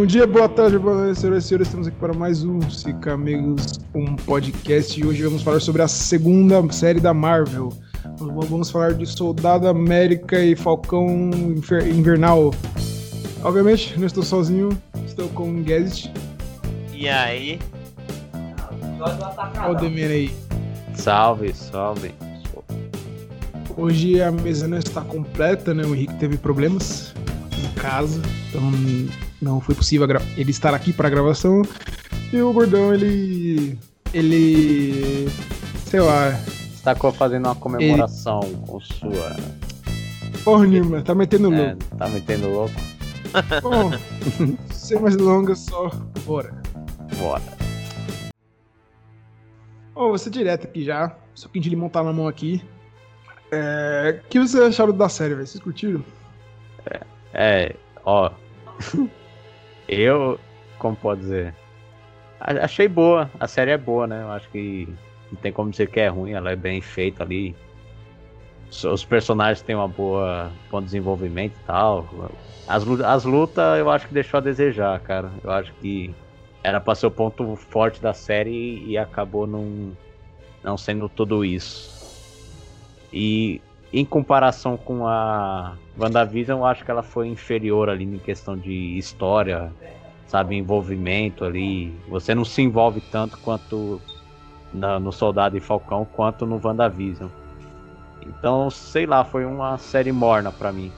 Bom dia, boa tarde, boa noite, senhoras e senhores. Estamos aqui para mais um Cica Amigos, um podcast. E hoje vamos falar sobre a segunda série da Marvel. Vamos falar de Soldado América e Falcão Invernal. Obviamente, não estou sozinho, estou com o Guest. E aí? Olha o Demer aí. Salve, salve. Hoje a mesa não está completa, né? O Henrique teve problemas em casa, então não foi possível ele estar aqui para a gravação. E o Gordão, ele. Ele. Sei lá. Está fazendo uma comemoração ele... com sua. Porra, Nirma, tá metendo é, louco. Tá metendo louco. Bom, sem mais delongas, só bora. Bora. Bom, oh, você direto aqui já. Só que de limão tá na mão aqui. É... O que vocês acharam da série, velho? Vocês curtiram? É, é ó. Eu, como pode dizer, achei boa. A série é boa, né? Eu acho que não tem como dizer que é ruim. Ela é bem feita ali. Os personagens têm uma boa bom desenvolvimento e tal. As, as lutas eu acho que deixou a desejar, cara. Eu acho que era pra ser o ponto forte da série e acabou não, não sendo tudo isso. E em comparação com a WandaVision, eu acho que ela foi inferior ali em questão de história, sabe, envolvimento ali. Você não se envolve tanto quanto na, no Soldado e Falcão quanto no WandaVision. Então, sei lá, foi uma série morna para mim.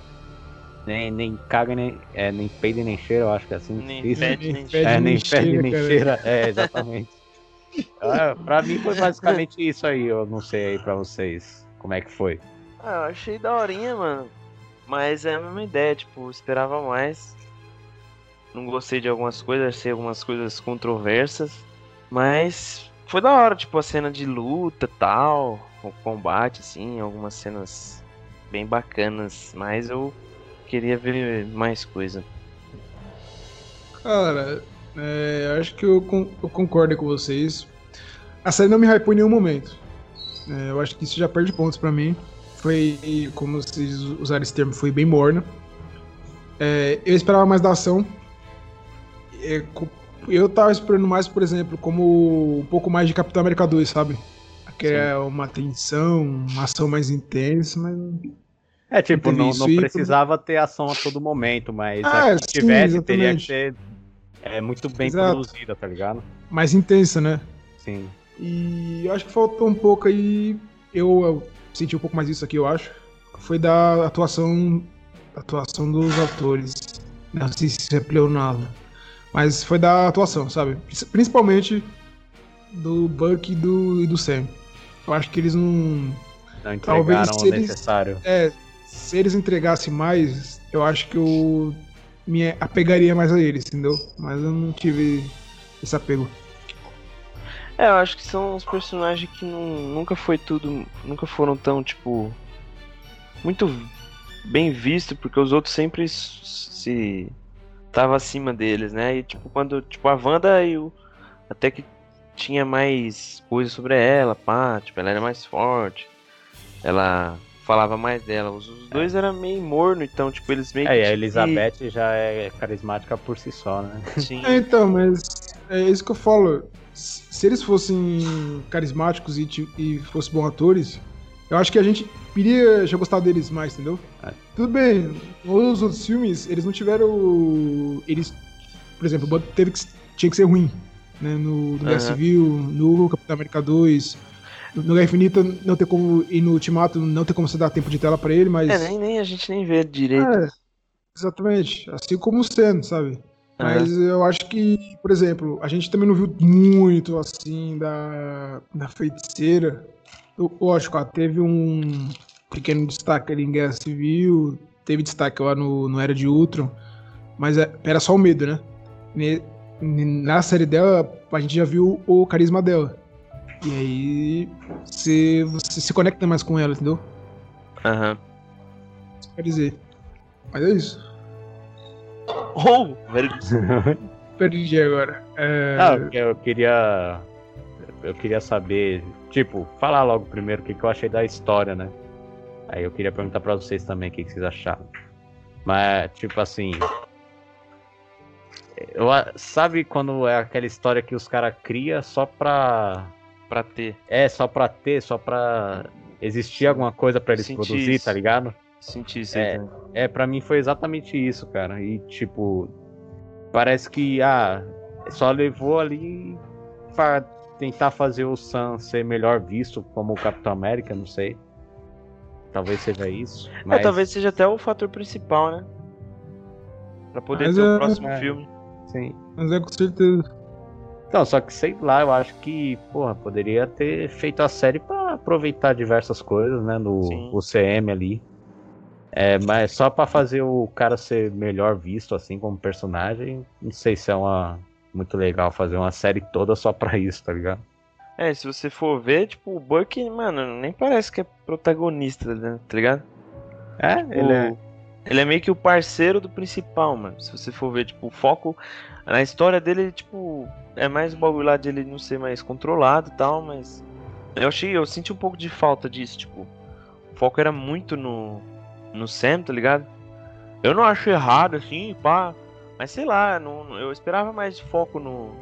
Nem, nem caga, nem, é, nem peida nem cheira, eu acho que é assim. Nem isso. Pede, nem, é, nem pede, nem cheira. É, exatamente. é, pra mim foi basicamente isso aí, eu não sei aí pra vocês como é que foi. Ah, eu achei daorinha, mano. Mas é a mesma ideia, tipo, esperava mais. Não gostei de algumas coisas, achei algumas coisas controversas. Mas foi da hora, tipo, a cena de luta tal, o combate, assim, algumas cenas bem bacanas. Mas eu queria ver mais coisa. Cara, é, acho que eu, eu, concordo com vocês. A série não me hypou em nenhum momento. É, eu acho que isso já perde pontos para mim foi, como vocês usaram esse termo, foi bem morna. É, eu esperava mais da ação. É, eu tava esperando mais, por exemplo, como um pouco mais de Capitão América 2, sabe? Que é uma tensão, uma ação mais intensa, mas. É, tipo, não, não precisava ter ação a todo momento, mas ah, se tivesse, sim, teria que ser é, muito bem Exato. produzida, tá ligado? Mais intensa, né? Sim. E eu acho que faltou um pouco aí. Eu, eu senti um pouco mais isso aqui, eu acho, foi da atuação atuação dos atores. Não sei se é pleonasmo. Mas foi da atuação, sabe? Principalmente do Buck e do, e do Sam. Eu acho que eles não. Não entregaram Talvez, o eles, necessário. É, se eles entregassem mais, eu acho que eu me apegaria mais a eles, entendeu? Mas eu não tive esse apego. É, eu acho que são os personagens que não, nunca foi tudo. Nunca foram tão, tipo. Muito bem visto, porque os outros sempre se. Tava acima deles, né? E tipo, quando. Tipo, a Wanda e o. Até que tinha mais coisa sobre ela, pá, tipo, ela era mais forte. Ela falava mais dela. Os, os dois é. eram meio morno, então, tipo, eles meio É, e a Elizabeth que... já é carismática por si só, né? Sim. É, então, mas é isso que eu falo se eles fossem carismáticos e, e fossem bons atores, eu acho que a gente iria já gostar deles mais, entendeu? É. Tudo bem, os outros filmes, eles não tiveram. Eles, por exemplo, teve que, tinha que ser ruim. Né? No, no Guerra Civil, no Capitão América 2. No Guerra Infinita não tem como. E no Ultimato não tem como você dar tempo de tela pra ele, mas. É, nem, nem a gente nem vê direito. É, exatamente. Assim como o Sen, sabe? Mas uhum. eu acho que, por exemplo, a gente também não viu muito assim da, da feiticeira. Lógico, ó, teve um pequeno destaque ali em Guerra Civil, teve destaque lá no, no Era de Ultron, mas é, era só o medo, né? Na série dela, a gente já viu o carisma dela. E aí você, você se conecta mais com ela, entendeu? Aham. Uhum. Quer dizer. Mas é isso. Oh, Perdi agora. É... Não, eu queria. Eu queria saber. Tipo, falar logo primeiro o que, que eu achei da história, né? Aí eu queria perguntar pra vocês também o que, que vocês acharam. Mas, tipo assim. Eu, sabe quando é aquela história que os caras criam só pra. Pra ter. É, só pra ter, só pra existir alguma coisa pra eles produzir, isso. tá ligado? Senti isso É. também. É, pra mim foi exatamente isso, cara. E tipo, parece que ah, só levou ali pra tentar fazer o Sam ser melhor visto como o Capitão América, não sei. Talvez seja isso. É, Mas talvez seja até o fator principal, né? Pra poder Mas ter o é- próximo é. filme. sim. Mas é com certeza. Então, só que sei lá, eu acho que, porra, poderia ter feito a série pra aproveitar diversas coisas, né, no Sim. UCM ali. É, mas só pra fazer o cara ser melhor visto assim como personagem, não sei se é uma muito legal fazer uma série toda só pra isso, tá ligado? É, se você for ver, tipo, o Buck, mano, nem parece que é protagonista, né? Tá ligado? É, ele é, Ele é meio que o parceiro do principal, mano. Se você for ver, tipo, o foco na história dele, tipo, é mais o bagulho lá de ele não ser mais controlado e tal, mas eu achei, eu senti um pouco de falta disso, tipo, o foco era muito no no Sam, tá ligado? Eu não acho errado assim, pá, mas sei lá, não, eu esperava mais foco no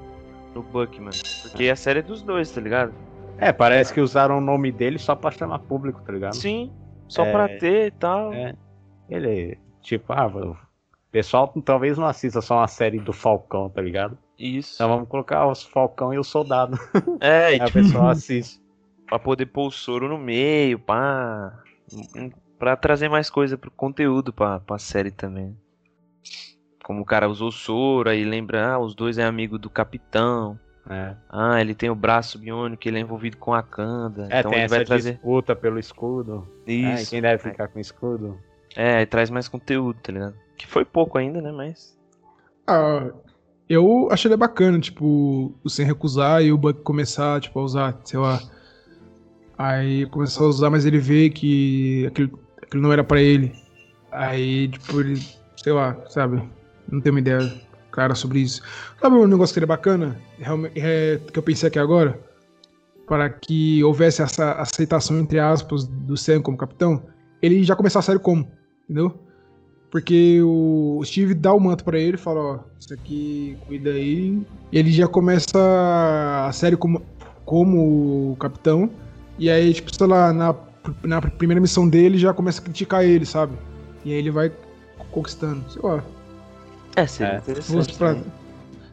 no Buck, mano, porque a série é dos dois, tá ligado? é, parece que usaram o nome dele só pra chamar público, tá ligado? Sim, só É, pra ter e tal. é. Ele, tipo, ah, o pessoal talvez não assista só uma série do Falcão, tá ligado? Isso. Então vamos colocar os Falcão e o Soldado. é, e, a tipo, pessoa assiste. Pra poder pôr o soro no meio, pá. Pra trazer mais coisa pro conteúdo pra, pra série também. Como o cara usou o soro, aí lembra, ah, os dois é amigo do capitão. É, Ah, ele tem o braço biônico, ele é envolvido com a Kanda. é então tem ele essa vai trazer. disputa pelo escudo. É, Isso. quem deve ficar com o escudo? É, aí traz mais conteúdo, tá ligado? Que foi pouco ainda, né? Mas. Ah, eu achei ele bacana, tipo, o sem recusar e o Buck começar, tipo, a usar, sei lá. Aí começou a usar, mas ele vê que aquilo, aquilo não era pra ele. Aí, tipo, ele, sei lá, sabe? Não tenho uma ideia clara sobre isso. Sabe um negócio que seria bacana? É, que eu pensei aqui agora? Para que houvesse essa aceitação, entre aspas, do Sam como capitão, ele já começar a série como, entendeu? Porque o Steve dá o manto pra ele e fala, ó, isso aqui cuida aí. E ele já começa a série como, como capitão. E aí, tipo, sei lá, na, na primeira missão dele já começa a criticar ele, sabe? E aí ele vai conquistando. Sei lá. É, seria É. Se interessante. fosse pra, também.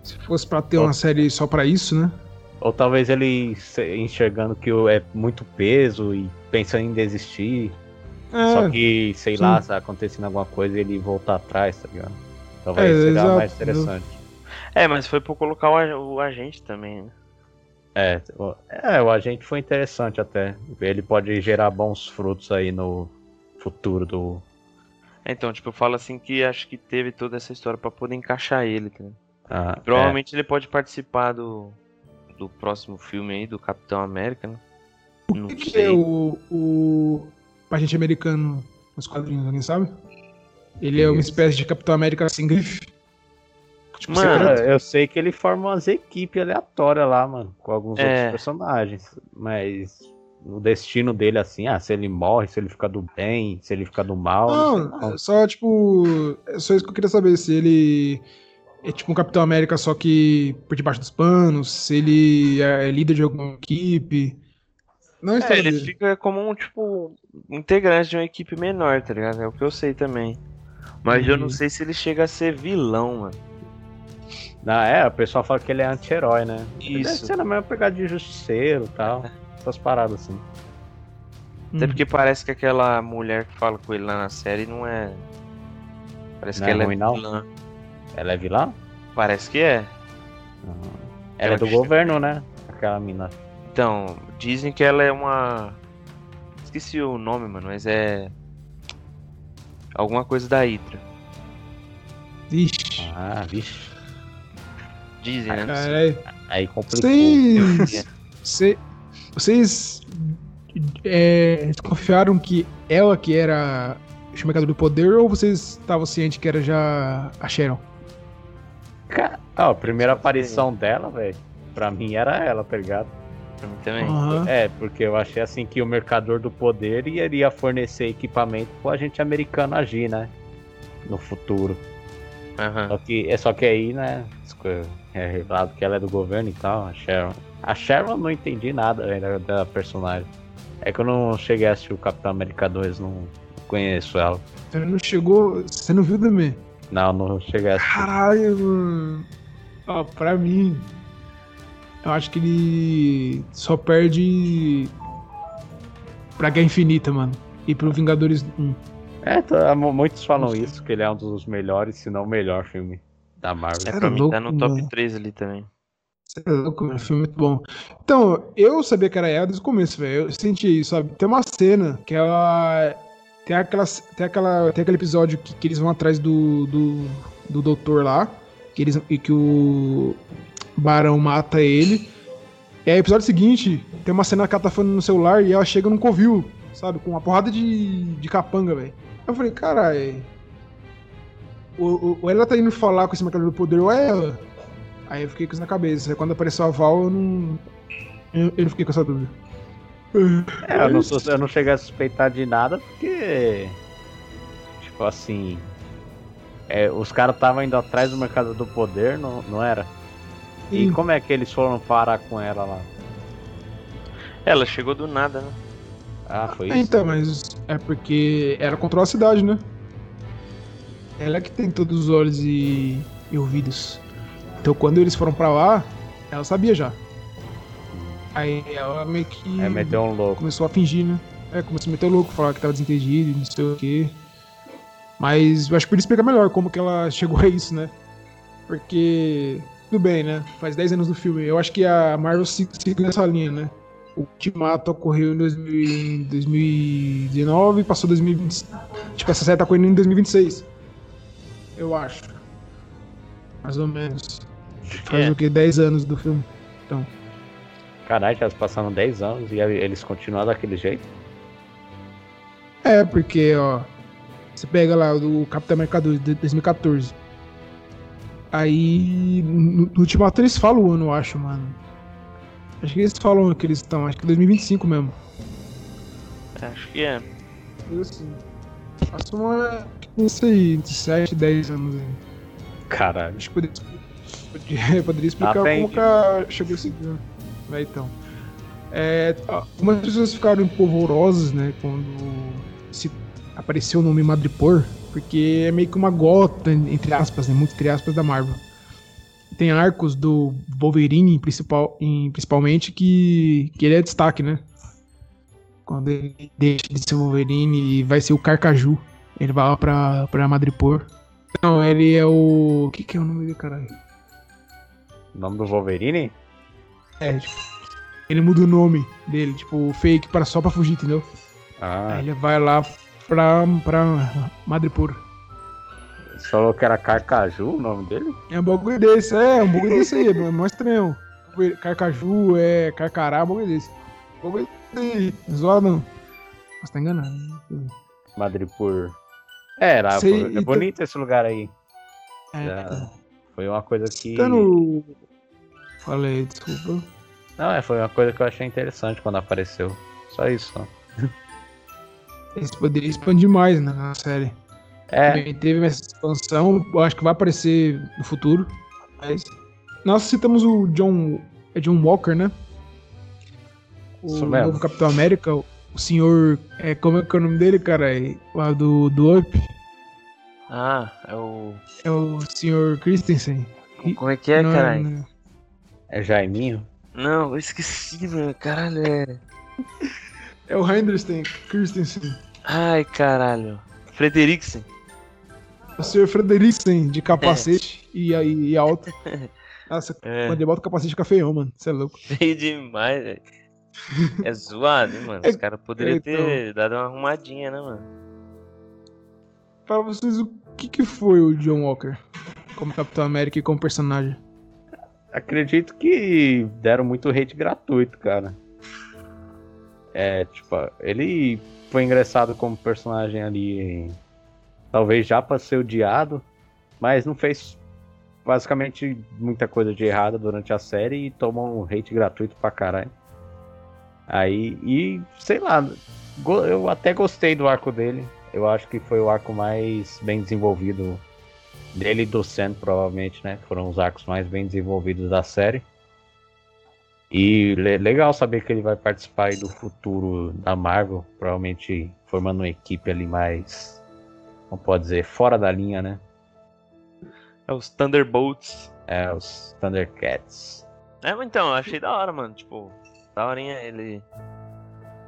se fosse pra ter uma série só pra isso, né? Ou talvez ele enxergando que é muito peso e pensando em desistir. É, Só que, sei sim. lá, se acontecendo alguma coisa ele voltar atrás, tá ligado? Talvez É, seja exato, mais interessante. É, mas foi pra colocar o, a- o agente também, né? É, o- é, o agente foi interessante até. Ele pode gerar bons frutos aí no futuro do. Então, tipo, eu falo assim que acho que teve toda essa história pra poder encaixar ele, tá ligado? Ah, Provavelmente ele pode participar do, do próximo filme aí, do Capitão América, né? Não o que, que sei. é o, o agente americano nos quadrinhos, alguém sabe? Ele é uma espécie de Capitão América sem grife. Tipo, Mano, é. secreto. Eu sei que ele forma umas equipes aleatórias lá, mano, com alguns É. outros personagens. Mas o destino dele, assim, ah, se ele morre, se ele fica do bem, se ele fica do mal. não Não, só tipo. É só isso que eu queria saber. Se ele é tipo um Capitão América, só que por debaixo dos panos, se ele é líder de alguma equipe. Não é É, ele fica como um, tipo, integrante de uma equipe menor, tá ligado? É o que eu sei também. Mas eu não Uhum. sei se ele chega a ser vilão, mano. Não, é, o pessoal fala que ele é anti-herói, né? Ele Deve Isso. ser na mesma pegada de justiceiro e tal. Essas paradas assim. Até Hum. porque parece que aquela mulher que fala com ele lá na série não é. Parece Não que é ela ruim, é não? vilã. Ela é vilã? Parece que é. Ela é do que- governo, né? Aquela mina. Então, dizem que ela é uma. Esqueci o nome, mano, mas é. Alguma coisa da Hydra. Ixi. Ah, vixe. Dizem, né? Caralho. Aí complicou. Vocês. Cê- vocês. É, desconfiaram que ela que era Mercado do Poder ou vocês estavam cientes que era já a Sharon? Ca- Ah, a primeira aparição dela, velho, pra mim era ela, tá ligado? Pra mim também. Aham. É, porque eu achei assim que o mercador do poder iria fornecer equipamento pro agente americano agir, né? No futuro. Uhum. Só, que, é só que aí, né? É revelado que ela é do governo e tal, a Sharon. A Sharon eu não entendi nada ainda da personagem. É que eu não cheguei a assistir o Capitão América 2, não conheço ela. Você não chegou. Você não viu também? Não, não cheguei a assistir. Caralho, mano. Ó, pra mim. Eu acho que ele só perde pra Guerra Infinita, mano. E pro Vingadores 1. É, tá, muitos falam isso, que ele é um dos melhores, se não o melhor filme da Marvel. É, pra mim tá no top mano. 3 ali também. Você é louco, mano. Filme muito bom. Então, eu sabia que era ela desde o começo, velho. Eu senti isso, sabe? Tem uma cena que ela. Tem, aquela, tem, aquela, tem aquele episódio que, que eles vão atrás do, do, do doutor lá. Que eles, e que o Barão mata ele. E aí, episódio seguinte, tem uma cena que ela tá falando no celular e ela chega num covil, sabe? Com uma porrada de, de capanga, velho. Eu falei, caralho. Ou, ou ela tá indo falar com esse marcador do poder, ou é ela. Aí eu fiquei com isso na cabeça. Aí quando apareceu a Val, eu não. Eu, eu fiquei com essa dúvida. É, eu não, sou, eu não cheguei a suspeitar de nada porque. Tipo assim. É, os caras estavam indo atrás do mercado do poder, não, não era? E como é que eles foram parar com ela lá? Ela chegou do nada, né? Ah, foi isso? Então, mas é porque ela controla a cidade, né? Ela é que tem todos os olhos e, e ouvidos. Então quando eles foram pra lá, ela sabia já. Aí ela meio que. É, meteu um louco. Começou a fingir, né? É, começou a meter louco, falar que tava desentendido, não sei o quê. Mas eu acho que podia explicar melhor como que ela chegou a isso, né? Porque. Tudo bem, né? Faz 10 anos do filme. Eu acho que a Marvel seguiu nessa linha, né? O Ultimato ocorreu em 2019 e passou 2020. Tipo, essa série tá ocorrendo em 2026. Eu acho. Mais ou menos. Faz é. o que? 10 anos do filme. Então. Caralho, já passaram 10 anos e eles continuam daquele jeito? É, porque, ó. Você pega lá o Capitão América 2 de 2014. Aí. No, no Ultimato eles falam o ano, eu acho, mano. Acho que eles falam que eles estão, acho que 2025 mesmo. Acho que é. Eu assim. Passou uma. Isso aí, entre 7 e 10 anos aí. Caralho. Acho que poderia, poderia, poderia explicar Aprende. como que a chegou esse. Vai então. É, algumas pessoas ficaram empolvorosas, né, quando se apareceu o nome Madripoor, porque é meio que uma gota, entre aspas, né, muito entre aspas, da Marvel tem arcos do Wolverine principal, em, principalmente que, que ele é destaque, né? Quando ele deixa de ser Wolverine e vai ser o Carcaju. Ele vai lá pra, pra Madripoor. Não, ele é o. O que, que é o nome dele, caralho? O nome do Wolverine? É, tipo, ele muda o nome dele, tipo, fake para, só pra fugir, entendeu? Ah. Aí ele vai lá pra, pra Madripoor. Você falou que era Carcaju o nome dele? É um bagulho desse, é, um bagulho desse aí, é mais estranho. Carcaju, é, Carcará, um bagulho desse. Um bagulho desse, zoado não. Mas tá enganado. Madripur. É, era, Sei, é bonito esse lugar aí. É. Já foi uma coisa que. Tá no... Falei, desculpa. Não, é, foi uma coisa que eu achei interessante quando apareceu. Só isso, só. Eles poderiam expandir mais né, na série. É. Também teve essa expansão, acho que vai aparecer no futuro. Mas nós citamos o John. É John Walker, né? O Isso mesmo. novo Capitão América, o senhor. É, como é que é o nome dele, cara? É, lá do, do Up. Ah, é o. É o senhor Christensen. Como é que é, caralho? É Jaiminho? Não, eu esqueci, meu. Caralho, é. É o Henderson Christensen. Ai, caralho. Frederiksen. O senhor Frederiksen de capacete é. e, e alto. Nossa, é. quando ele bota o capacete fica feião, mano. Você é louco. Feio demais, velho. É zoado, hein, mano. Os é, caras poderiam é, então... ter dado uma arrumadinha, né, mano? Para vocês, o que, que foi o John Walker como Capitão América e como personagem? Acredito que deram muito hate gratuito, cara. É, tipo, ele foi engraçado como personagem ali talvez já para ser odiado, mas não fez basicamente muita coisa de errada durante a série e tomou um hate gratuito pra caralho. Aí, e sei lá, eu até gostei do arco dele. Eu acho que foi o arco mais bem desenvolvido Dele e do Sam, provavelmente, né? Foram os arcos mais bem desenvolvidos da série. E le legal saber que ele vai participar do futuro da Marvel, provavelmente formando uma equipe ali mais, como pode dizer, fora da linha, né? É os Thunderbolts. É, os Thundercats. É, então, eu achei da hora, mano. Tipo, da horinha ele.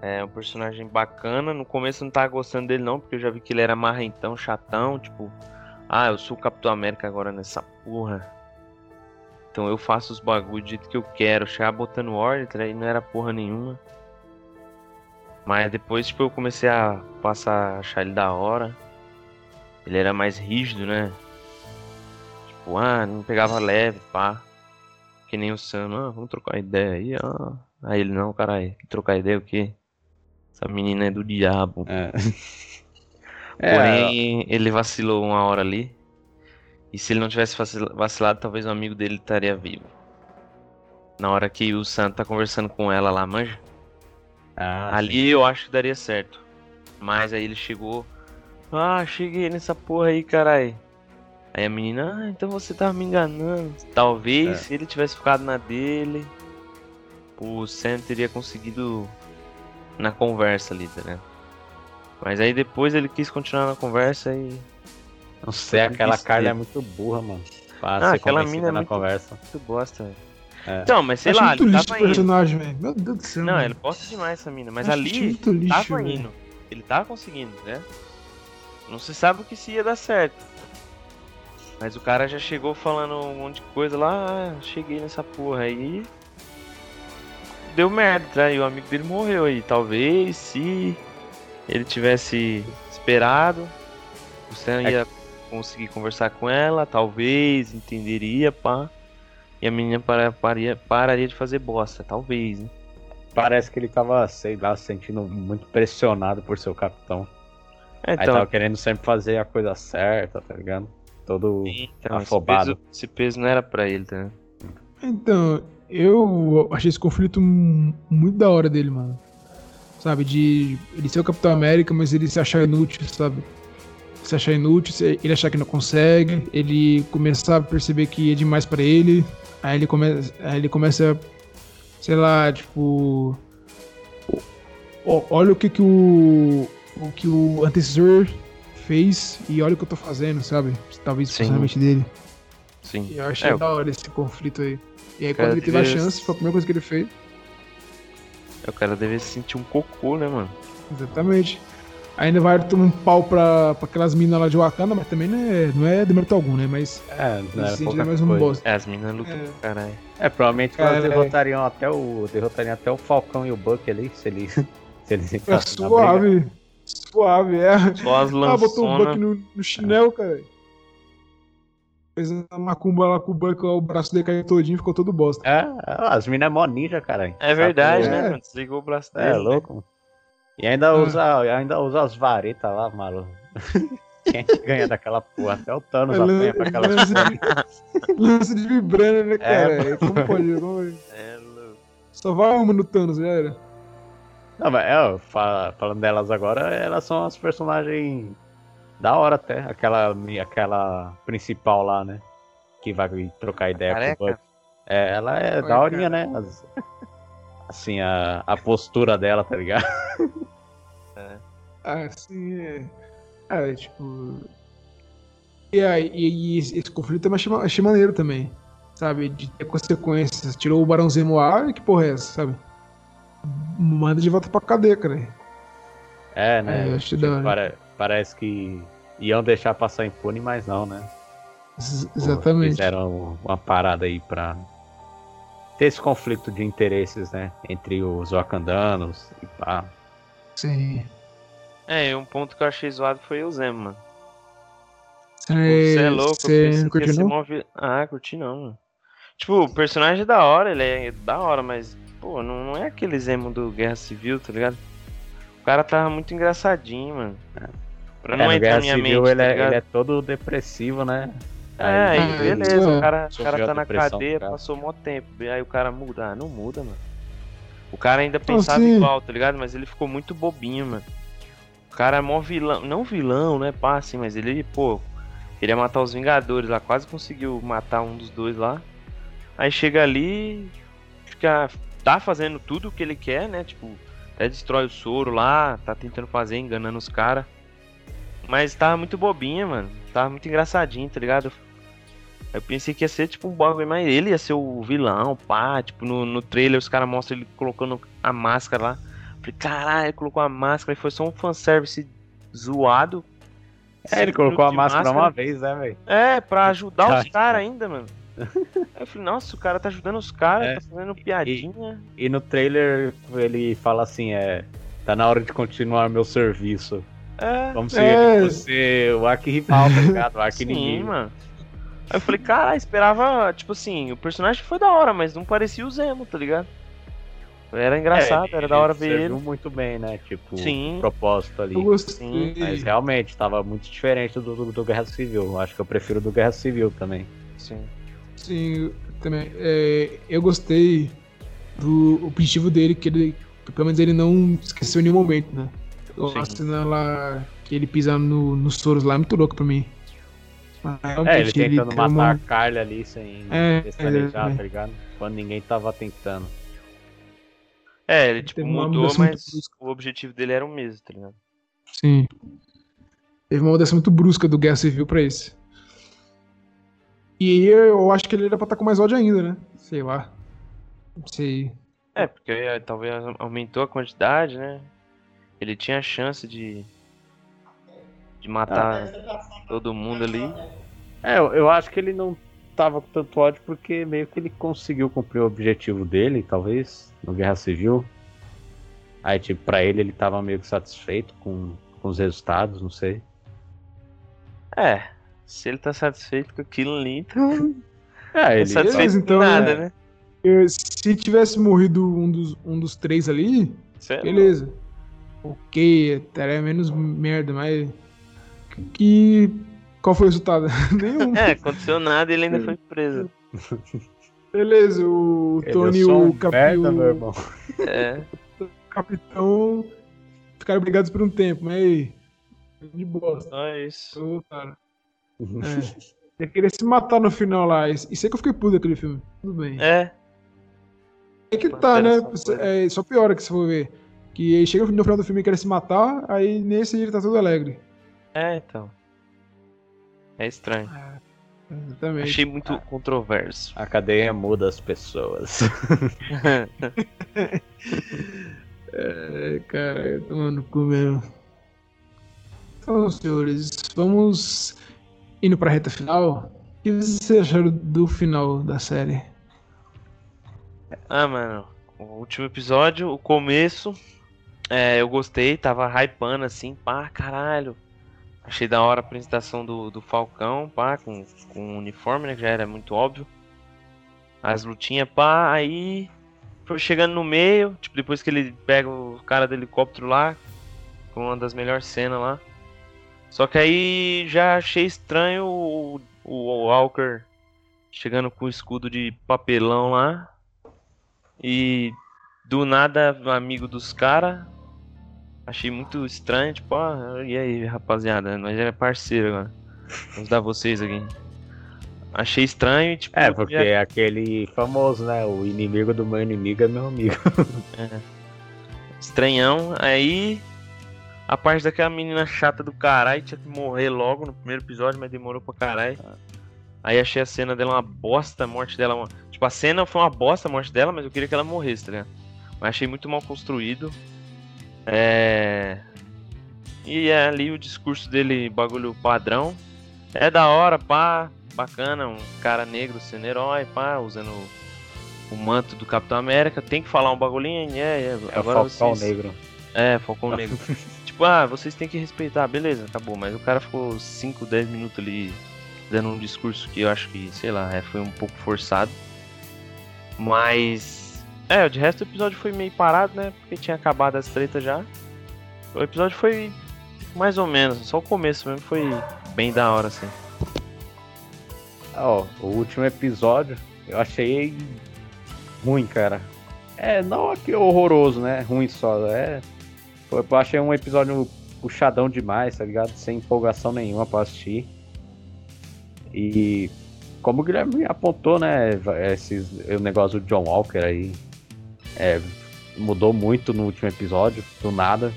É um personagem bacana. No começo eu não tava gostando dele, não, porque eu já vi que ele era marrentão, chatão. Tipo, ah, eu sou o Capitão América agora nessa porra. Então eu faço os bagulho do jeito que eu quero. Chegar botando ordem, aí não era porra nenhuma. Mas depois, tipo, eu comecei a passar a achar ele da hora. Ele era mais rígido, né? Tipo, ah, não pegava leve, pá. Que nem o Sam, ah, vamos trocar ideia aí, ah. Aí ele, não, caralho, trocar ideia o quê? Essa menina é do diabo. É. Porém, é. ele vacilou uma hora ali. E se ele não tivesse vacilado, talvez um amigo dele estaria vivo. Na hora que o Sam tá conversando com ela lá, manja. Ah, ali sim. eu acho que daria certo. Mas aí ele chegou. Ah, cheguei nessa porra aí, carai. Aí a menina, ah, então você tava me enganando. Talvez é. se ele tivesse ficado na dele, o Sam teria conseguido na conversa ali, tá né? Mas aí depois ele quis continuar na conversa e. Não sei, aquela Carla é muito burra, mano. Pra ah, aquela mina é na muito, conversa. muito bosta, velho. É. Então, mas sei Acho lá, muito ele tava personagem, velho. Meu Deus do céu. Não, mano. ele posta demais essa mina, mas Acho ali lixo, tava véio. indo. Ele tava conseguindo, né? Não se sabe o que se ia dar certo. Mas o cara já chegou falando um monte de coisa lá, ah, cheguei nessa porra aí. Deu merda, tá? E o amigo dele morreu aí. Talvez se ele tivesse esperado, o Sam é. ia conseguir conversar com ela, talvez, entenderia, pá. E a menina para, pararia, pararia de fazer bosta, talvez, né? Parece que ele tava, sei lá, se sentindo muito pressionado por seu capitão. É, então... Aí tava querendo sempre fazer a coisa certa, tá ligado? Todo então, afobado. Esse peso, esse peso, não era pra ele, tá? Então, eu achei esse conflito muito da hora dele, mano sabe? De ele ser o Capitão América, mas ele se achar inútil, sabe? Se achar inútil, ele achar que não consegue, ele começar a perceber que é demais para ele, aí ele começa, aí ele começa, sei lá, tipo, olha o que que o o que o antecessor fez e olha o que eu tô fazendo, sabe? Talvez principalmente dele. Sim. E eu achei é, da hora esse conflito aí. E aí quando ele teve a chance, foi a primeira coisa que ele fez. O cara deve sentir um cocô, né, mano? Exatamente. Ainda vai tomar um pau pra, pra aquelas minas lá de Wakanda, mas também não é, não é demérito algum, né? Mas. É, não é pouca mais um bosta. É, as minas lutam é. caralho. É, provavelmente Cara, elas derrotariam, é. até o, derrotariam até o Falcão e o Buck ali, se eles. Se eles é suave. Suave, é. Só as lançonas. Ah, botou o Buck no, no chinelo, cara fez uma macumba lá com o Buck, o braço dele caiu todinho, ficou todo bosta. É, as minas é mó ninja, cara. É verdade, é. né, mano? Desligou o braço é, dele. É, louco. E ainda usa, ainda usa as varetas lá, maluco. Quem ganha daquela porra? Até o Thanos é, apanha pra aquela lance de, lance de vibrando, né, cara? É, como pode? Como pode? É, louco. Só vai uma no Thanos, já era. Não, mas é, falando delas agora, elas são as personagens da hora até, aquela, aquela principal lá, né? Que vai trocar ideia Careca. com o Buck. É, ela é da horinha, né? As, assim, a, a postura dela, tá ligado? É. Assim, é. É, tipo. E, aí, e, e esse conflito eu achei, achei maneiro também. Sabe? De ter consequências. Tirou o Barão Zemo ar, que porra é essa, sabe? Manda de volta pra cadeia, cara. É, né? É, tipo, pare, parece que iam deixar passar impune, mas não, né? exatamente. Fizeram uma parada aí pra ter esse conflito de interesses, né? Entre os wakandanos e pá. Sim. É, um ponto que eu achei zoado foi o Zemo, mano. Você é louco, cê eu move... Ah, curti não, mano. Tipo, o personagem é da hora, ele é da hora, mas, pô, não, não é aquele Zemo do Guerra Civil, tá ligado? O cara tava muito engraçadinho, mano. Pra não é, entrar na minha Civil, mente, ele, tá é, ele, é, todo depressivo, né? É, aí, aí beleza, o cara, o cara tá na cadeia, cara. passou um monte tempo. Aí o cara muda. Ah, não muda, mano. O cara ainda pensava assim. igual, tá ligado? Mas ele ficou muito bobinho, mano. Cara é mó vilão. Não vilão, né? Pá, assim, mas ele, pô. Queria matar os Vingadores lá, quase conseguiu matar um dos dois lá. Aí chega ali, fica. tá fazendo tudo o que ele quer, né? Tipo, até destrói o soro lá, tá tentando fazer, enganando os caras. Mas tava muito bobinha, mano. Tava muito engraçadinho, tá ligado? Eu pensei que ia ser tipo um bagulho, mas ele ia ser o vilão, pá. Tipo, no, no trailer os caras mostram ele colocando a máscara lá. Falei, caralho, colocou a máscara e foi só um fanservice zoado. É, ele colocou a máscara, máscara, uma vez, né, velho? É, pra ajudar os caras ainda, mano. Aí eu falei, nossa, o cara tá ajudando os caras, é. tá fazendo piadinha. E, e, no trailer ele fala assim, é. Tá na hora de continuar meu serviço. É. Como se é. ele fosse o arquirrival, tá ligado? O arquinimigo. Sim, mano. Aí eu falei, cara, esperava, tipo assim, o personagem foi da hora, mas não parecia o Zemo, tá ligado? Era engraçado, é, era da hora ver ele. muito bem, né? Tipo, Sim. o propósito ali. Gostei. Mas realmente, tava muito diferente do, do, do, Guerra Civil. Acho que eu prefiro do Guerra Civil também. Sim. Sim, também. É, eu gostei do objetivo dele, que ele. Pelo menos ele não esqueceu em nenhum momento, né? A cena lá que ele pisa no, nos Soros lá é muito louco pra mim. É, ele tentando ele matar uma... a Carly ali sem é, pestanejar, é, tá ligado? Quando ninguém tava tentando. É, ele tipo mudou, mas o objetivo dele era o mesmo, tá ligado? Sim. Teve uma mudança muito brusca do Guerra Civil pra esse. E eu acho que ele era pra estar tá com mais ódio ainda, né? Sei lá. Não sei. É, porque talvez aumentou a quantidade, né? Ele tinha a chance de. de matar ah. todo mundo ali. É, eu acho que ele não tava com tanto ódio porque meio que ele conseguiu cumprir o objetivo dele, talvez, no Guerra Civil. Aí, tipo, pra ele ele tava meio que satisfeito com, com os resultados, não sei. É, se ele tá satisfeito com aquilo ali, então. É, ele. É satisfeito então, nada, né? né? Se tivesse morrido um dos, um dos três ali, Sei beleza. Não. Ok, teria menos merda, mas. Que. Qual foi o resultado? Nenhum. É, aconteceu nada e ele ainda foi preso. Beleza, o Tony e o Capitão. É. O Capitão ficaram brigados por um tempo, mas de bosta. Só isso. cara. É. Ele queria se matar no final lá. Isso é que eu fiquei puto daquele filme. Tudo bem. É. É que tá, né? É, só piora que se for ver. Que ele chega no final do filme e quer se matar, aí nesse ele tá todo alegre. É, então. É estranho. É, exatamente. Achei muito ah. controverso. A cadeia muda as pessoas. é, cara, tomando cu mesmo. Então, senhores, vamos Indo pra reta final, o que vocês acharam do final da série? Ah, mano, o último episódio, o começo, é, eu gostei, tava hypando assim, pá, caralho. Achei da hora a apresentação do, do Falcão, pá, com, com o uniforme, né, que já era muito óbvio. As lutinhas, pá, aí foi chegando no meio, tipo, depois que ele pega o cara do helicóptero lá, com uma das melhores cenas lá. Só que aí já achei estranho o, o Walker chegando com o escudo de papelão lá. E do nada, amigo dos caras. Achei muito estranho, tipo, ah, e aí, rapaziada, nós é parceiro agora. Vamos dar vocês aqui. Achei estranho, tipo. É, porque já... é aquele famoso, né? O inimigo do meu inimigo é meu amigo. é. Estranhão. Aí a parte daquela menina chata do caralho tinha que morrer logo no primeiro episódio, mas demorou pra caralho. Aí achei a cena dela uma bosta, a morte dela. Uma... Tipo, a cena foi uma bosta a morte dela, mas eu queria que ela morresse, tá ligado? Mas achei muito mal construído. É. E é ali o discurso dele, bagulho padrão. É da hora, pá, bacana, um cara negro sendo herói, pá, usando o manto do Capitão América. Tem que falar um bagulhinho, é, é. é agora Falcão vocês... Negro. É, Falcão Negro. tipo, ah, vocês têm que respeitar, beleza, acabou. Mas o cara ficou 5, 10 minutos ali dando um discurso que eu acho que, sei lá, é, foi um pouco forçado. Mas. É, de resto o episódio foi meio parado, né? Porque tinha acabado as tretas já. O episódio foi mais ou menos, só o começo mesmo foi bem da hora, assim. Ó, oh, o último episódio eu achei ruim, cara. É, não aqui horroroso, né? Ruim só. É eu achei um episódio puxadão demais, tá ligado? Sem empolgação nenhuma pra assistir. E como o Guilherme apontou, né, esses, o negócio do John Walker aí é, mudou muito no último episódio, do nada.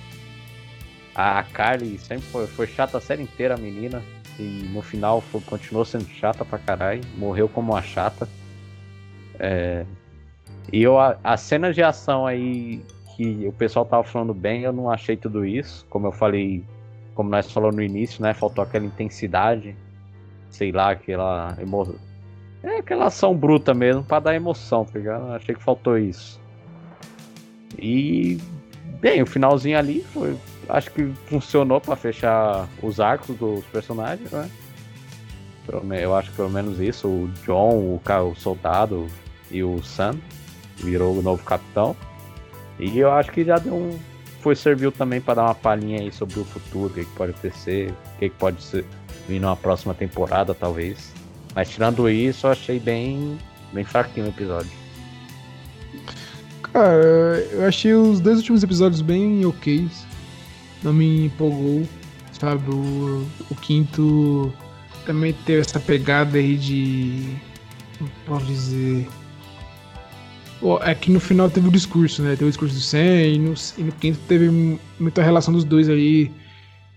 A Carly sempre foi, foi chata a série inteira, a menina. E no final foi, continuou sendo chata pra caralho. Morreu como uma chata. É, e eu, a, as cenas de ação aí que o pessoal tava falando bem, eu não achei tudo isso. Como eu falei, como nós falamos no início, né? Faltou aquela intensidade. Sei lá, aquela emo... É aquela ação bruta mesmo para dar emoção, tá ligado? Achei que faltou isso. E bem, o finalzinho ali foi, acho que funcionou para fechar os arcos dos personagens, né? Eu acho que pelo menos isso, o John, o, soldado e o Sam virou o novo capitão. E eu acho que já deu um. Foi serviu também para dar uma palhinha aí sobre o futuro, o que, que pode acontecer, o que, que pode ser, vir numa próxima temporada, talvez. Mas tirando isso, eu achei bem, bem fraquinho o episódio. Cara, eu achei os dois últimos episódios bem ok. Não me empolgou, sabe? O, o quinto também teve essa pegada aí de. Como posso dizer? É que no final teve o discurso, né? Teve o discurso do Sam e no, e no quinto teve muita relação dos dois aí,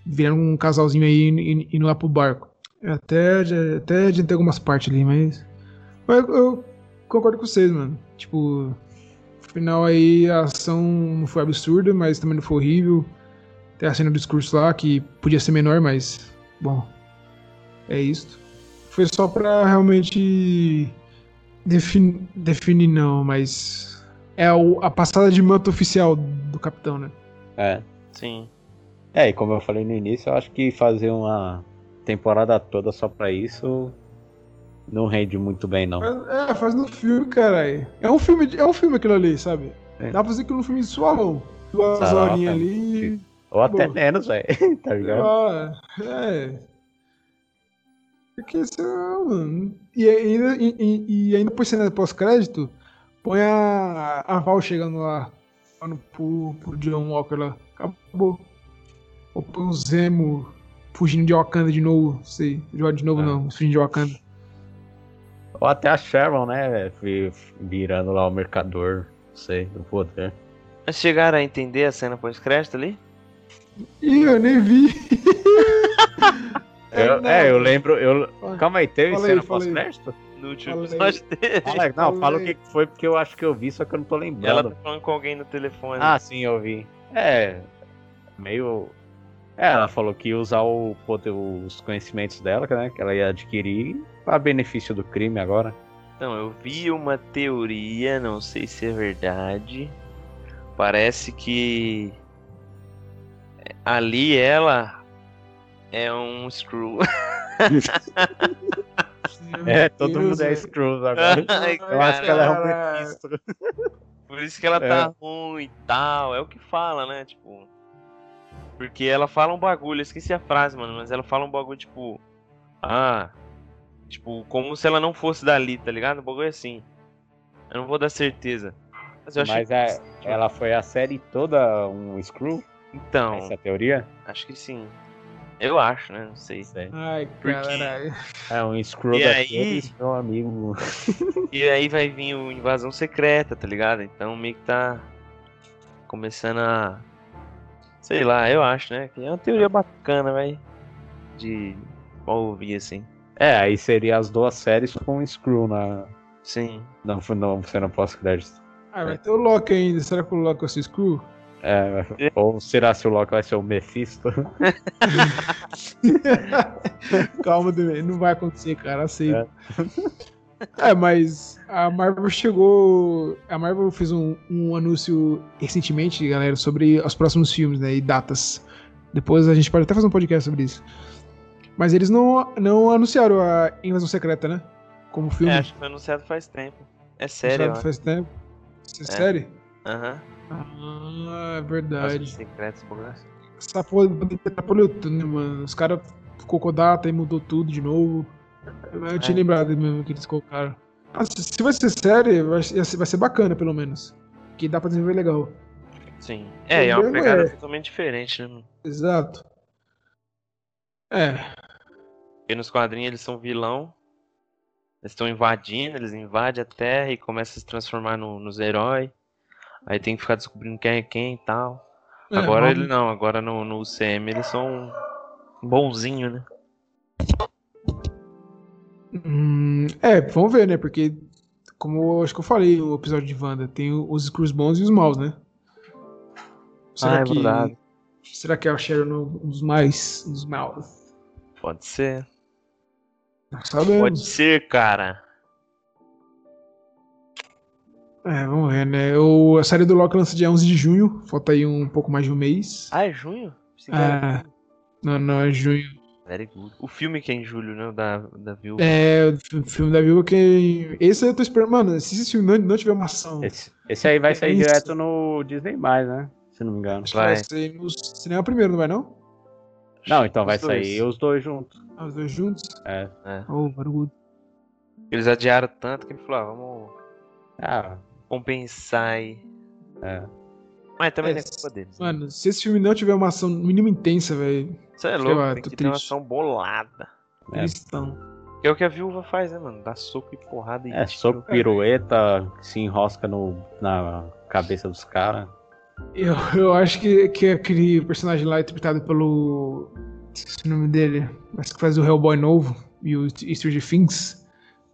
virando um casalzinho aí e indo lá pro barco. Até, até adiantei algumas partes ali, mas. Mas eu, eu concordo com vocês, mano. Tipo, final aí a ação não foi absurda, mas também não foi horrível. Tem a cena do discurso lá que podia ser menor, mas. Bom. É isso. Foi só pra realmente Defini definir não, mas é o, a passada de manto oficial do capitão, né? É. Sim. É, e como eu falei no início, eu acho que fazer uma temporada toda só pra isso não rende muito bem, não. É, faz no filme, caralho. É um filme, é um filme aquilo ali, sabe? É. Dá pra fazer aquilo no filme de suavão. Duas horinhas ali. Ou até menos, velho. tá ligado? Ah, é. Porque isso, mano. E ainda, e, e ainda por cena pós-crédito, põe a, a Val chegando lá, lá no, pro, pro John Walker lá. Acabou. Ou põe o Zemo fugindo de Wakanda de novo. Sei, de novo ah. não, fugindo de Wakanda. Ou até a Sharon, né? Virando lá o mercador, não sei, do poder. Mas chegaram a entender a cena pós-crédito ali? Ih, eu nem vi. Eu, é, eu lembro. Eu... Calma aí, teve falei, cena pós-crédito? No último episódio teve. Fala, não, fala o que foi, porque eu acho que eu vi, só que eu não tô lembrando. Ela tá falando com alguém no telefone. Ah, sim, eu vi. É. Meio. É, ela falou que ia usar o, os conhecimentos dela, né? Que ela ia adquirir para benefício do crime agora. Então, eu vi uma teoria, não sei se é verdade. Parece que ali ela é um Screw. é, todo mundo é Screw agora. Ai, eu acho que ela é um Mephisto. Por isso que ela tá é. tá ruim e tal. É o que fala, né? Tipo. Porque ela fala um bagulho, eu esqueci a frase, mano, mas ela fala um bagulho tipo. Ah. Tipo, como se ela não fosse dali, tá ligado? Um bagulho assim. Eu não vou dar certeza. Mas, eu mas a, que... ela foi a série toda um Screw? Então. Essa é a teoria? Acho que sim. Eu acho, né? Não sei. sei. Ai, caralho. É um screw daqueles, meu amigo. e aí vai vir o Invasão Secreta, tá ligado? Então meio que tá começando a. Sei lá, eu acho, né? Que é uma teoria bacana, vai. De ouvir assim. É, aí seria as duas séries com o Screw na. Sim. Não, não cena pós-crédito. Ah, vai ter o Loki ainda. Será que o Loki vai ser Screw? É, ou será se o Loki vai ser o Mephisto? Calma, não vai acontecer, cara, aceita. É. é. mas a Marvel chegou. A Marvel fez um, um, anúncio recentemente, galera, sobre os próximos filmes, né? E datas. Depois a gente pode até fazer um podcast sobre isso. Mas eles não, não anunciaram a Invasão Secreta, né? Como filme. É, acho que foi anunciado faz tempo. É sério. Anunciado faz tempo. É, é. série? Aham. Uhum. Ah, é verdade. Secretos, Essa porra atrapalhou tudo, né, mano? Os caras colocou data e mudou tudo de novo. Eu é. tinha lembrado mesmo que eles colocaram. Mas se vai ser série, vai ser, vai ser bacana, pelo menos. Que dá pra desenvolver legal. Sim. É, é uma pegada é. totalmente diferente, né? Exato. É. Porque nos quadrinhos eles são vilão. Eles estão invadindo, eles invadem a Terra e começam a se transformar no- nos heróis. Aí tem que ficar descobrindo quem é quem e tal. É, Agora ele não, agora no, no UCM eles são bonzinho, né? Hum, é, vamos ver, né? Porque, como eu acho que eu falei no episódio de Wanda, tem os Screws bons e os maus, né? Será Ah, é que. verdade. Será que é o Sharon um dos mais. um dos maus? Pode ser. Não sabemos. Pode ser, cara. É, vamos ver, né? O, a série do Loki lança dia 11 de junho, falta aí um pouco mais de um mês. Ah, é junho? É. junho. Não, não, é junho. Very good. O filme que é em julho, né? o Da, da Viúva. É, o fi- filme da Viúva que. Esse eu tô esperando. Mano, se esse filme não, não tiver uma ação. Esse, esse aí vai sair Isso. direto no Disney, né? Se não me engano. Acho que vai Vai. ser no cinema primeiro, não vai não? Não, então vai Os dois. sair os dois juntos. Ah, Os dois juntos? É. Oh, very good. Eles adiaram tanto que ele falou, ah, vamos Ah, compensar aí. é. Mas também É, não é culpa deles. né? Mano, se esse filme não tiver uma ação no mínimo intensa, velho. Isso é louco, lá, tem que ter uma ação bolada. É. Eles estão. Que é o que a viúva faz, né, mano? Dá soco e porrada e É, tiro. soco pirueta, se enrosca no, na cabeça dos caras. Eu, eu acho que, que aquele personagem lá interpretado pelo. Esqueci o nome dele. Mas que faz o Hellboy novo e o Stranger Things.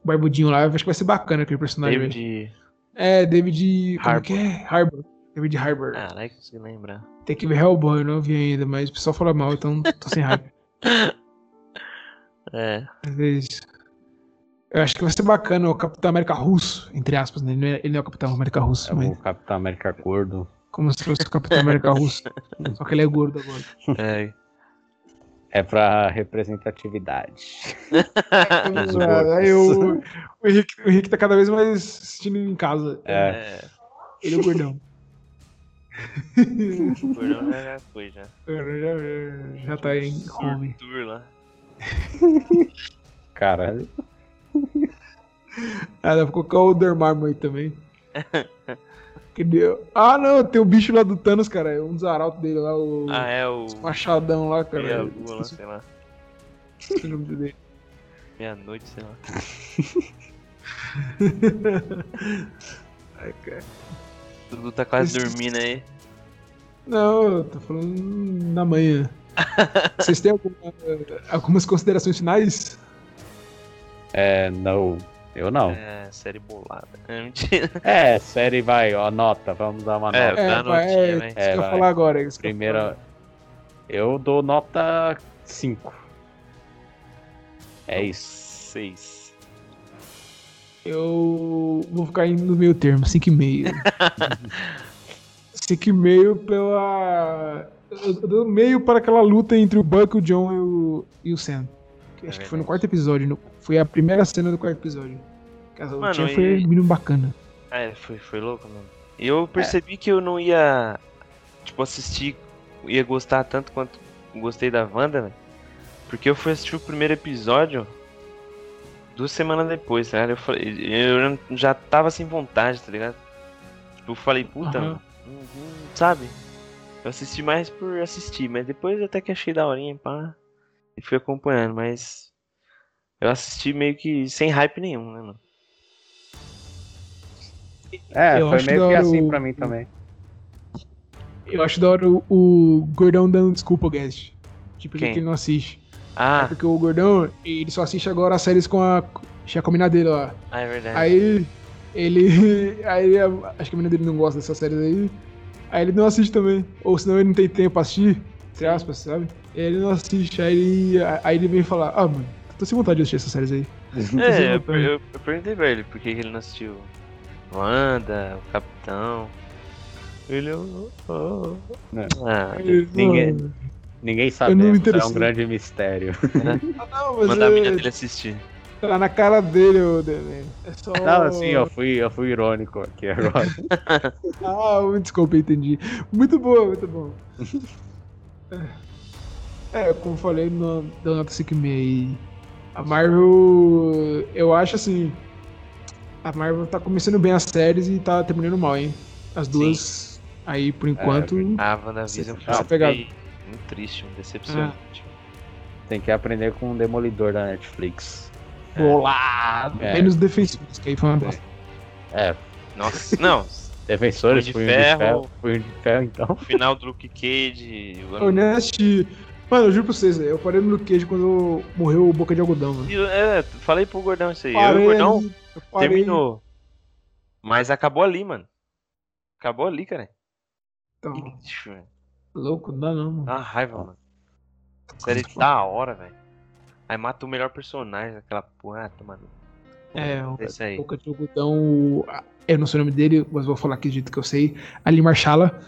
O barbudinho lá, eu acho que vai ser bacana aquele personagem. velho. David. É, David. Como Harbour. que é? Harbour. David Harbour. Caralho, consegui lembrar. Tem que ver Hellboy, eu não vi ainda, mas o pessoal fala mal, então tô sem hype. É. Às vezes. Eu acho que vai ser bacana o Capitão América russo, entre aspas, né? Ele não é, ele não é o Capitão América russo, É mas o Capitão América gordo. como se fosse o Capitão América russo. Só que ele é gordo agora. É. É pra representatividade. Dos Aí o, o, Henrique, o Henrique tá cada vez mais assistindo em casa. É. É. Ele é o gordão. O já foi, já. já, já, já tá em home. Tour lá. Caralho. Ah, dá pra colocar o Dormammu aí também. Que deu- Ah, não, tem o bicho lá do Thanos, cara. É um dos arautos dele lá, o Ah, é o. machadão lá, cara. Meia lua lá, sei lá. o nome dele. Meia-noite, sei lá. Ai, cara. Dudu tá quase dormindo aí. Não, eu tô falando na manhã. Vocês têm alguma- algumas considerações finais? É, não. Eu não. É, série bolada. É mentira. É, série vai, ó, nota. Vamos dar uma É, nota. Dá vai, notinha, é, vai. isso É, que eu falar agora. isso Primeira. Eu dou nota 5. É isso. Seis. Eu vou ficar indo no meio termo, 5,5. 5,5 pela. Eu meio para aquela luta entre o Buck, o John e o, e o Sam. Que É acho que foi no quarto episódio. no- foi a primeira cena do quarto episódio. Que a Mano, lutinha e- foi mínimo bacana. É, foi, foi louco, mano. E eu percebi que eu não ia, tipo, assistir, ia gostar tanto quanto gostei da Wanda, velho. Porque eu fui assistir o primeiro episódio duas semanas depois, tá ligado? Eu, falei, eu já tava sem vontade, tá ligado? Tipo, eu falei, puta, não- não- sabe? Eu assisti mais por assistir, mas depois até que achei daorinha, pá. E fui acompanhando, mas. Eu assisti meio que sem hype nenhum, né, mano? É, Eu foi meio que assim o- pra mim também. Eu acho da hora o, o Gordão dando desculpa, guest. Tipo, Quem? que ele não assiste. É Ah, porque o Gordão, ele só assiste agora as séries com a. Tinha com a mina dele lá. ah, é verdade. Aí ele. Aí acho que a menina dele não gosta dessas séries aí. Aí ele não assiste também. Ou senão ele não tem tempo pra assistir, entre aspas, sabe? Ele não assiste, aí ele, aí ele vem falar, ah, mano, tô sem vontade de assistir essas séries aí. É, eu, eu, eu perguntei pra ele por que ele não assistiu Wanda, o Capitão. Ele. Oh, oh. É. Ah, Ele, ninguém- "Não, Ninguém Eu sabe, é um grande mistério. Ah, não, mas mandar a é, menina dele assistir. tá na cara dele, ô Dele. É só. Não, assim, eu fui, eu fui irônico aqui agora. Ah, desculpa, entendi. Muito bom, muito bom. É, como eu falei, no, deu nota 5,5 aí. A Marvel, eu acho assim. A Marvel tá começando bem as séries e tá terminando mal, hein? As duas aí, por enquanto. A WandaVision foi pegava. Muito triste, muito decepcionante. tem que aprender com o Demolidor da Netflix. Vou lá, É. menos defensivos, que aí foi uma bosta. É, Nossa, não. defensores, Punho de punho de ferro. ferro, punho de ferro, então. Final do Luke Cage. o- Eu nem assisti. Mano, eu juro pra vocês, eu parei no Luke Cage quando morreu o Boca de Algodão, mano. É, falei pro Gordão isso aí. Eu e Parei o Gordão eu terminou. Mas acabou ali, mano. Acabou ali, cara. Então, Ixi, velho. Louco, não dá não, mano. Dá uma raiva, mano. Série da hora, velho. Aí mata o melhor personagem daquela porra. Ah, toma no- É, o É isso aí. Boca de Algodão, o- eu não sei o nome dele, mas vou falar aqui do jeito que eu sei. Ali Marshala.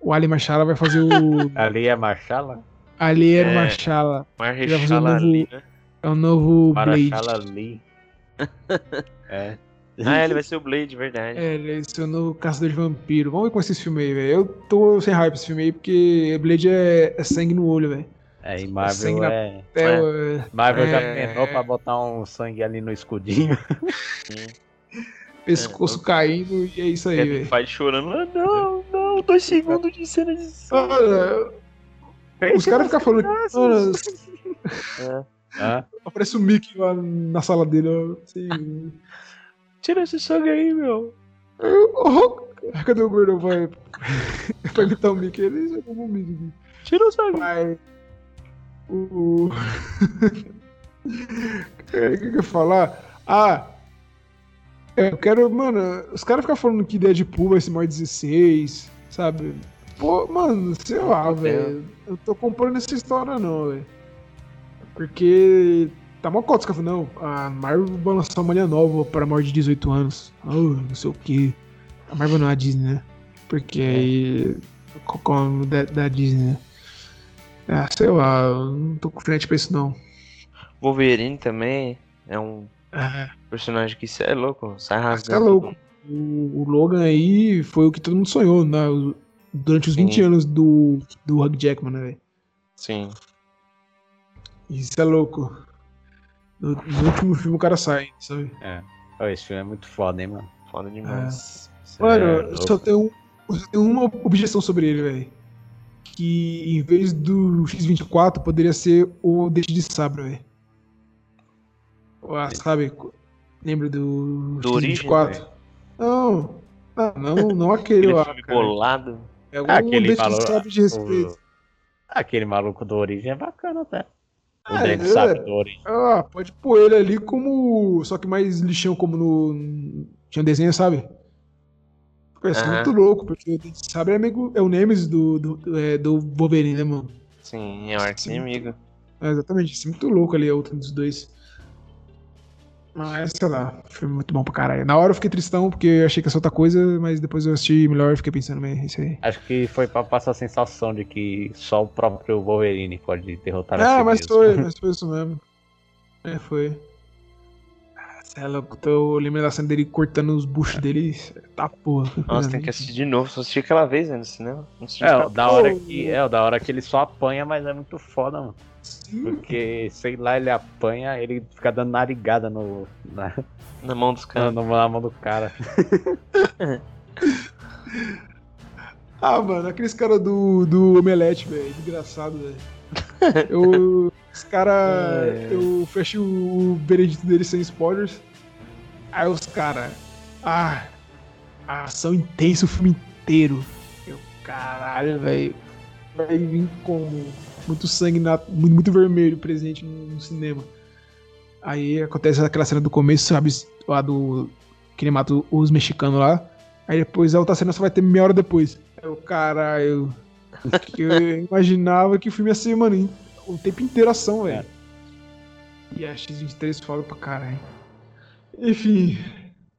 O Ali Marshala vai fazer o. Ali é Marchala? Ali É. Marrechala fazer um novo- ali, né? É o novo Blade. Marachala Lee. É. Ah, ele vai ser o Blade, verdade. É, ele é esse novo Caçador de Vampiro. Vamos ver com esse filme aí, velho. Eu tô sem hype esse filme aí, porque Blade é, é sangue no olho, velho. É, e Marvel na- é. Até o- Marvel já É. penou pra botar um sangue ali no escudinho. pescoço caindo e é isso aí, velho. Feige chorando. Ah, não, não, dois segundos de cena de sangue. Os caras ficam falando. Mano, Hã? aparece o Mickey lá na sala dele, ó. Assim, Tira esse sangue aí, meu. oh, cadê o gordão? Vai, vai imitar o Mickey. Ele já como o Mickey. aqui. Tira o sangue. Vai. O. É, O que que eu ia falar? Ah! Eu quero, mano, os caras ficam falando que Deadpool vai ser maior 16, sabe? Pô, mano, sei lá, velho. Eu tô comprando essa história não, velho. Porque tá mó cota os não, a Marvel vai lançar uma linha nova para maior de 18 anos. Oh, não sei o que. A Marvel não é a Disney, né? Porque aí. Qual é o nome da, da Disney, né? Ah, sei lá, eu não tô com frente pra isso não. Wolverine também é um É, personagem que cê é louco, sai rasgando. é louco. O, o Logan aí foi o que todo mundo sonhou, né? Durante os 20 Sim. anos do, do Hugh Jackman, né, velho? Sim. Isso é louco. No, no último filme o cara sai, sabe? Ô, esse filme é muito foda, hein, mano. Foda demais. Cê Mano, é só só tenho uma objeção sobre ele, velho. Que em vez do X24 poderia ser o Dente de Sabre, velho. Ah, sabe? Lembra do, Do Origem, X24? Não, não, não, não aquele Aquele lá. filme cara. bolado. É um Ah, aquele Dente valor- de Sabre de respeito. o- Aquele maluco do Origem é bacana até. O Ah, Dente é. sabe do Origem. Ah, pode pôr ele ali como. Só que mais lixão, como no. Tinha um desenho, sabe? Parece Aham. muito louco, porque o Dente de Sabre é, meio, é o Nemesis do, do, do, é, do Wolverine, né, mano? Sim, é o arco inimigo. É, exatamente, isso é muito louco ali, a outra dos dois. Mas, sei lá, filme muito bom pra caralho. Na hora eu fiquei tristão, porque eu achei que ia ser outra coisa, mas depois eu assisti melhor e fiquei pensando, é isso aí. Acho que foi pra passar a sensação de que só o próprio Wolverine pode derrotar Ah, a si mas mesmo. foi, mas foi isso mesmo. É, foi. Ah, Cê é louco, tô lembrando da cena dele cortando os buchos dele. Tá porra. Nossa, tem que assistir de novo. Só assisti aquela vez né, no cinema. É, o da hora que, é, o da hora que ele só apanha, mas é muito foda, mano. Porque, sei lá, ele apanha, ele fica dando narigada no, na, na mão dos na, caras. na mão do cara. Ah, mano, aqueles caras do, do Omelete, velho. Engraçado, velho. Eu. Os caras. É. Eu fecho o veredito deles sem spoilers. Aí os caras. Ah, a ação intensa o filme inteiro. Eu, caralho, velho. Vai vir como muito sangue, na, muito, vermelho presente no, cinema. Aí acontece aquela cena do começo, sabe? Lá do. Que ele mata os mexicanos lá. Aí depois a outra cena só vai ter meia hora depois. Eu, caralho. Eu imaginava que o filme ia ser, mano, o tempo inteiro ação, velho. E a X23 foda pra caralho. Enfim.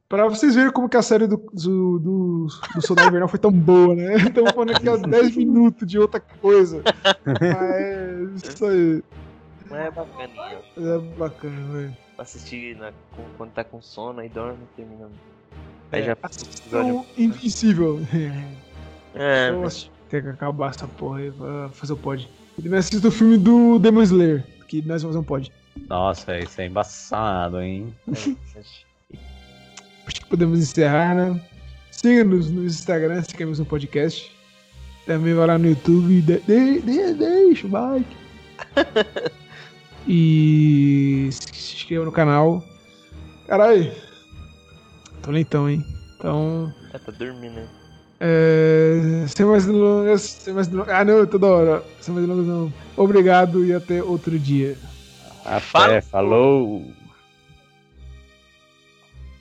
Pra vocês verem como que a série do, do, do, do Soldado Invernal foi tão boa, né? Estamos falando aqui há 10 minutos de outra coisa. Mas isso aí. Mas é bacaninha. É bacana, velho. Pra assistir na- quando tá com sono, aí dorme e termina. Aí É, já Assistam Invencível. É, assisti. Tem que acabar essa porra aí pra fazer o pod. E também assista o filme do Demon Slayer, que nós vamos fazer um pod. Nossa, isso é embaçado, hein? é, Acho que podemos encerrar, né? Siga-nos no Instagram, sigamos no podcast. Também vai lá no YouTube de, de, de- deixa o like. E se inscreva no canal. Caralho. Tô lentão, hein? Então. É, tá dormindo, né? É, sem mais delongas, sem mais delongas. Ah, não, toda hora. Sem mais delongas, não. Obrigado e até outro dia. Até, falou.